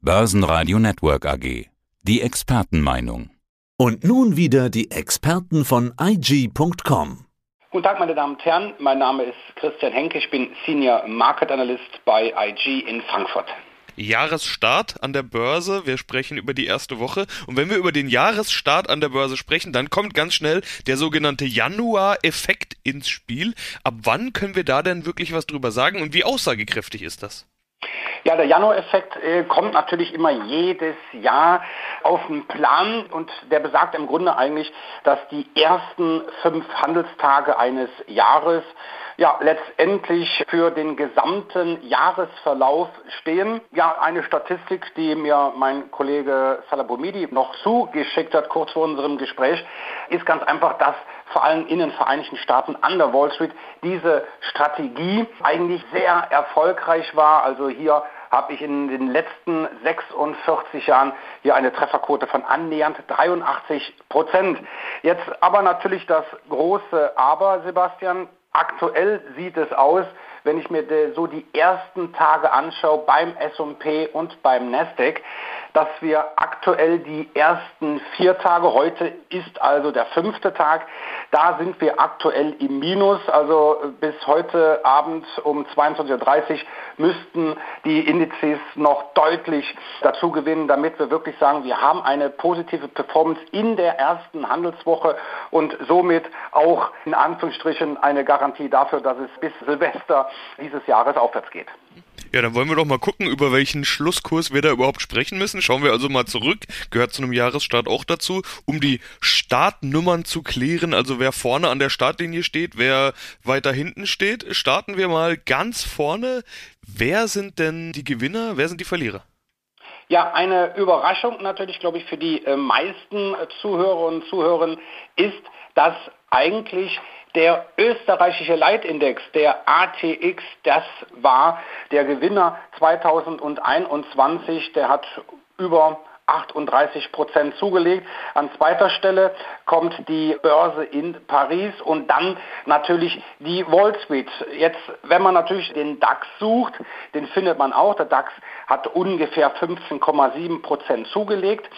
Börsenradio Network AG. Die Expertenmeinung. Und nun wieder die Experten von IG.com. Guten Tag, meine Damen und Herren. Mein Name ist Christian Henke. Ich bin Senior Market Analyst bei IG in Frankfurt. Jahresstart an der Börse. Wir sprechen über die erste Woche. Und wenn wir über den Jahresstart an der Börse sprechen, dann kommt ganz schnell der sogenannte Januar-Effekt ins Spiel. Ab wann können wir da denn wirklich was drüber sagen und wie aussagekräftig ist das? Ja, der Januar-Effekt äh, kommt natürlich immer jedes Jahr auf den Plan und der besagt im Grunde eigentlich, dass die ersten fünf Handelstage eines Jahres ja, letztendlich für den gesamten Jahresverlauf stehen. Ja, eine Statistik, die mir mein Kollege Salabomidi noch zugeschickt hat, kurz vor unserem Gespräch, ist ganz einfach, dass vor allem in den Vereinigten Staaten an der Wall Street diese Strategie eigentlich sehr erfolgreich war. Also hier habe ich in den letzten 46 Jahren hier eine Trefferquote von annähernd 83 Prozent. Jetzt aber natürlich das große Aber, Sebastian. Aktuell sieht es aus, wenn ich mir so die ersten Tage anschaue beim S&P und beim Nasdaq, dass wir aktuell die ersten vier Tage, heute ist also der fünfte Tag, da sind wir aktuell im Minus. Also bis heute Abend um 22.30 Uhr müssten die Indizes noch deutlich dazu gewinnen, damit wir wirklich sagen, wir haben eine positive Performance in der ersten Handelswoche und somit auch in Anführungsstrichen eine Garantie dafür, dass es bis Silvester dieses Jahres aufwärts geht. Ja, dann wollen wir doch mal gucken, über welchen Schlusskurs wir da überhaupt sprechen müssen. Schauen wir also mal zurück, gehört zu einem Jahresstart auch dazu, um die Startnummern zu klären, also wer vorne an der Startlinie steht, wer weiter hinten steht. Starten wir mal ganz vorne. Wer sind denn die Gewinner, wer sind die Verlierer? Ja, eine Überraschung natürlich, glaube ich, für die äh, meisten Zuhörer und Zuhörerinnen ist, dass eigentlich der österreichische Leitindex, der ATX, das war der Gewinner 2021. Der hat über 38 Prozent zugelegt. An zweiter Stelle kommt die Börse in Paris und dann natürlich die Wall Street. Jetzt, wenn man natürlich den DAX sucht, den findet man auch. Der DAX hat ungefähr 15,7 Prozent zugelegt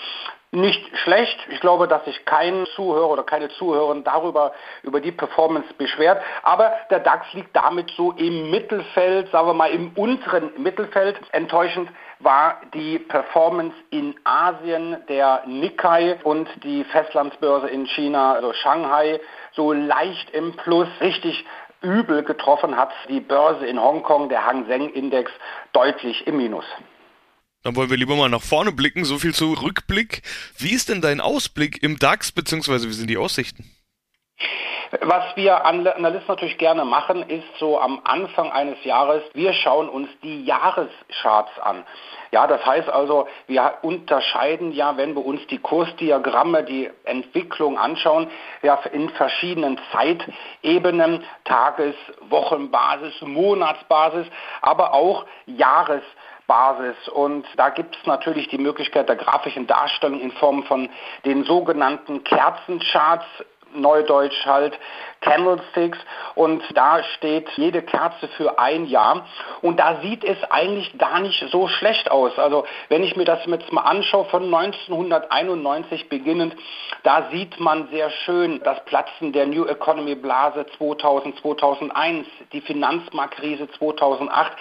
nicht schlecht. Ich glaube, dass sich kein Zuhörer oder keine Zuhörerin darüber über die Performance beschwert. Aber der DAX liegt damit so im Mittelfeld, sagen wir mal im unteren Mittelfeld. Enttäuschend war die Performance in Asien der Nikkei und die Festlandsbörse in China, also Shanghai, so leicht im Plus. Richtig übel getroffen hat die Börse in Hongkong, der Hang Seng Index, deutlich im Minus. Dann wollen wir lieber mal nach vorne blicken, so viel zu Rückblick. Wie ist denn dein Ausblick im DAX, beziehungsweise wie sind die Aussichten? Was wir Analysten natürlich gerne machen, ist so am Anfang eines Jahres, wir schauen uns die Jahrescharts an. Ja, das heißt also, wir unterscheiden ja, wenn wir uns die Kursdiagramme, die Entwicklung anschauen, ja in verschiedenen Zeitebenen, Tages-, Wochenbasis, Monatsbasis, aber auch Jahresbasis. Basis. Und da gibt es natürlich die Möglichkeit der grafischen Darstellung in Form von den sogenannten Kerzencharts Neudeutsch halt Candlesticks und da steht jede Kerze für ein Jahr und da sieht es eigentlich gar nicht so schlecht aus. Also wenn ich mir das jetzt mal anschaue von 1991 beginnend, da sieht man sehr schön das Platzen der New Economy Blase 2000, 2001, die Finanzmarktkrise 2008,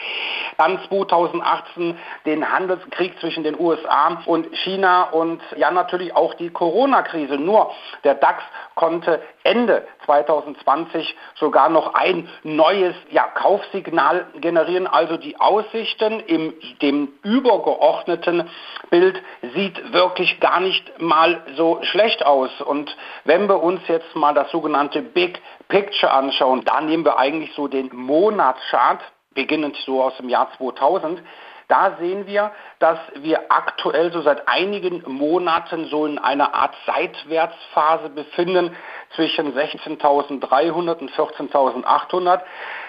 dann 2018 den Handelskrieg zwischen den USA und China und ja natürlich auch die Corona-Krise. Nur der DAX konnte Ende 2020 sogar noch ein neues ja, Kaufsignal generieren. Also die Aussichten im dem übergeordneten Bild sieht wirklich gar nicht mal so schlecht aus. Und wenn wir uns jetzt mal das sogenannte Big Picture anschauen, da nehmen wir eigentlich so den Monatschart, beginnend so aus dem Jahr 2000, da sehen wir, dass wir aktuell so seit einigen Monaten so in einer Art Seitwärtsphase befinden zwischen 16.300 und 14.800.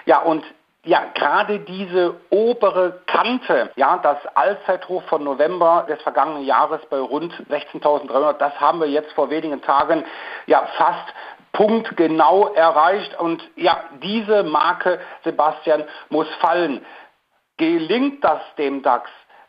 Ja, und ja, gerade diese obere Kante, ja, das Allzeithoch von November des vergangenen Jahres bei rund 16.300, das haben wir jetzt vor wenigen Tagen ja fast punktgenau erreicht und ja, diese Marke, Sebastian, muss fallen. Gelingt das dem DAX,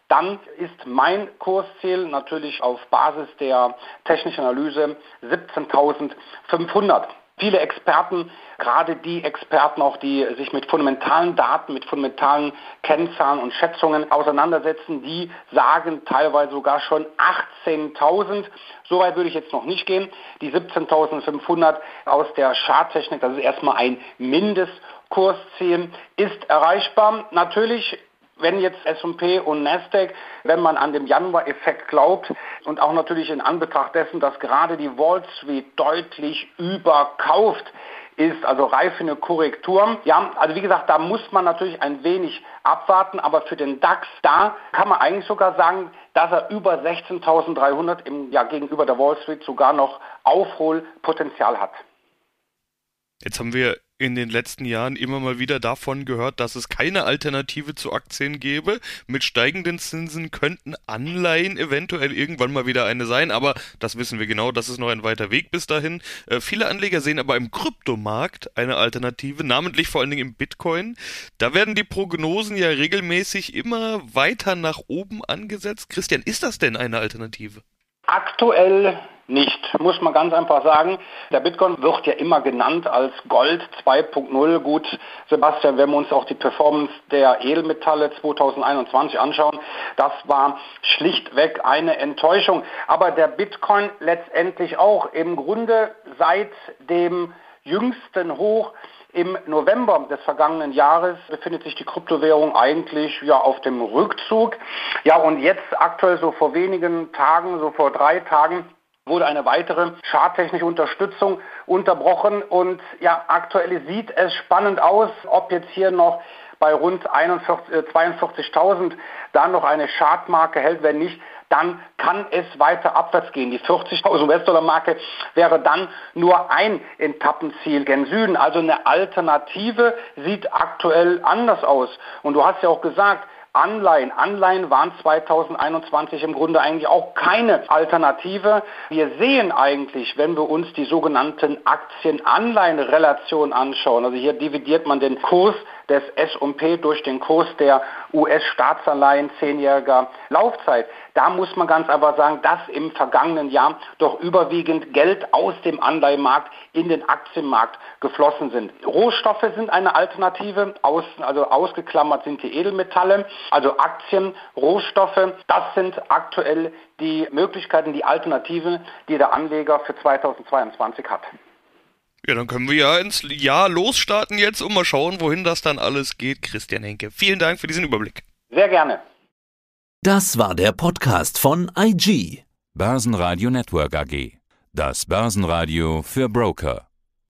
dann ist mein Kursziel natürlich auf Basis der technischen Analyse 17.500. Viele Experten, gerade die Experten auch, die sich mit fundamentalen Daten, mit fundamentalen Kennzahlen und Schätzungen auseinandersetzen, die sagen teilweise sogar schon 18.000. So weit würde ich jetzt noch nicht gehen. Die 17.500 aus der Charttechnik, das ist erstmal ein Mindestkursziel, ist erreichbar. Natürlich wenn jetzt S&P und Nasdaq, wenn man an den Januar-Effekt glaubt und auch natürlich in Anbetracht dessen, dass gerade die Wall Street deutlich überkauft ist, also reif für Korrektur. Ja, also wie gesagt, da muss man natürlich ein wenig abwarten, aber für den DAX, da kann man eigentlich sogar sagen, dass er über 16.300 im, ja, gegenüber der Wall Street sogar noch Aufholpotenzial hat. Jetzt haben wir in den letzten Jahren immer mal wieder davon gehört, dass es keine Alternative zu Aktien gäbe. Mit steigenden Zinsen könnten Anleihen eventuell irgendwann mal wieder eine sein, aber das wissen wir genau, das ist noch ein weiter Weg bis dahin. Äh, viele Anleger sehen aber im Kryptomarkt eine Alternative, namentlich vor allen Dingen im Bitcoin. Da werden die Prognosen ja regelmäßig immer weiter nach oben angesetzt. Christian, ist das denn eine Alternative? Aktuell nicht, muss man ganz einfach sagen. Der Bitcoin wird ja immer genannt als Gold 2.0. Gut, Sebastian, wenn wir uns auch die Performance der Edelmetalle 2021 anschauen, das war schlichtweg eine Enttäuschung. Aber der Bitcoin letztendlich auch im Grunde seit dem jüngsten Hoch im November des vergangenen Jahres befindet sich die Kryptowährung eigentlich ja auf dem Rückzug. Ja, und jetzt aktuell so vor wenigen Tagen, so vor drei Tagen, wurde eine weitere charttechnische Unterstützung unterbrochen und ja, aktuell sieht es spannend aus, ob jetzt hier noch bei rund 42.000 äh, da noch eine Chartmarke hält. Wenn nicht, dann kann es weiter abwärts gehen. Die 40.000 US-Dollar-Marke wäre dann nur ein Etappenziel gen Süden. Also eine Alternative sieht aktuell anders aus. Und du hast ja auch gesagt, Anleihen. Anleihen waren 2021 im Grunde eigentlich auch keine Alternative. Wir sehen eigentlich, wenn wir uns die sogenannten Aktien-Anleihen-Relation anschauen, also hier dividiert man den Kurs des S&P durch den Kurs der US-Staatsanleihen zehnjähriger Laufzeit. Da muss man ganz einfach sagen, dass im vergangenen Jahr doch überwiegend Geld aus dem Anleihenmarkt in den Aktienmarkt geflossen sind. Rohstoffe sind eine Alternative, aus, also ausgeklammert sind die Edelmetalle, also Aktien, Rohstoffe. Das sind aktuell die Möglichkeiten, die Alternativen, die der Anleger für 2022 hat. Ja, dann können wir ja ins Jahr losstarten jetzt und mal schauen, wohin das dann alles geht. Christian Henke, vielen Dank für diesen Überblick. Sehr gerne. Das war der Podcast von IG. Börsenradio Network AG. Das Börsenradio für Broker.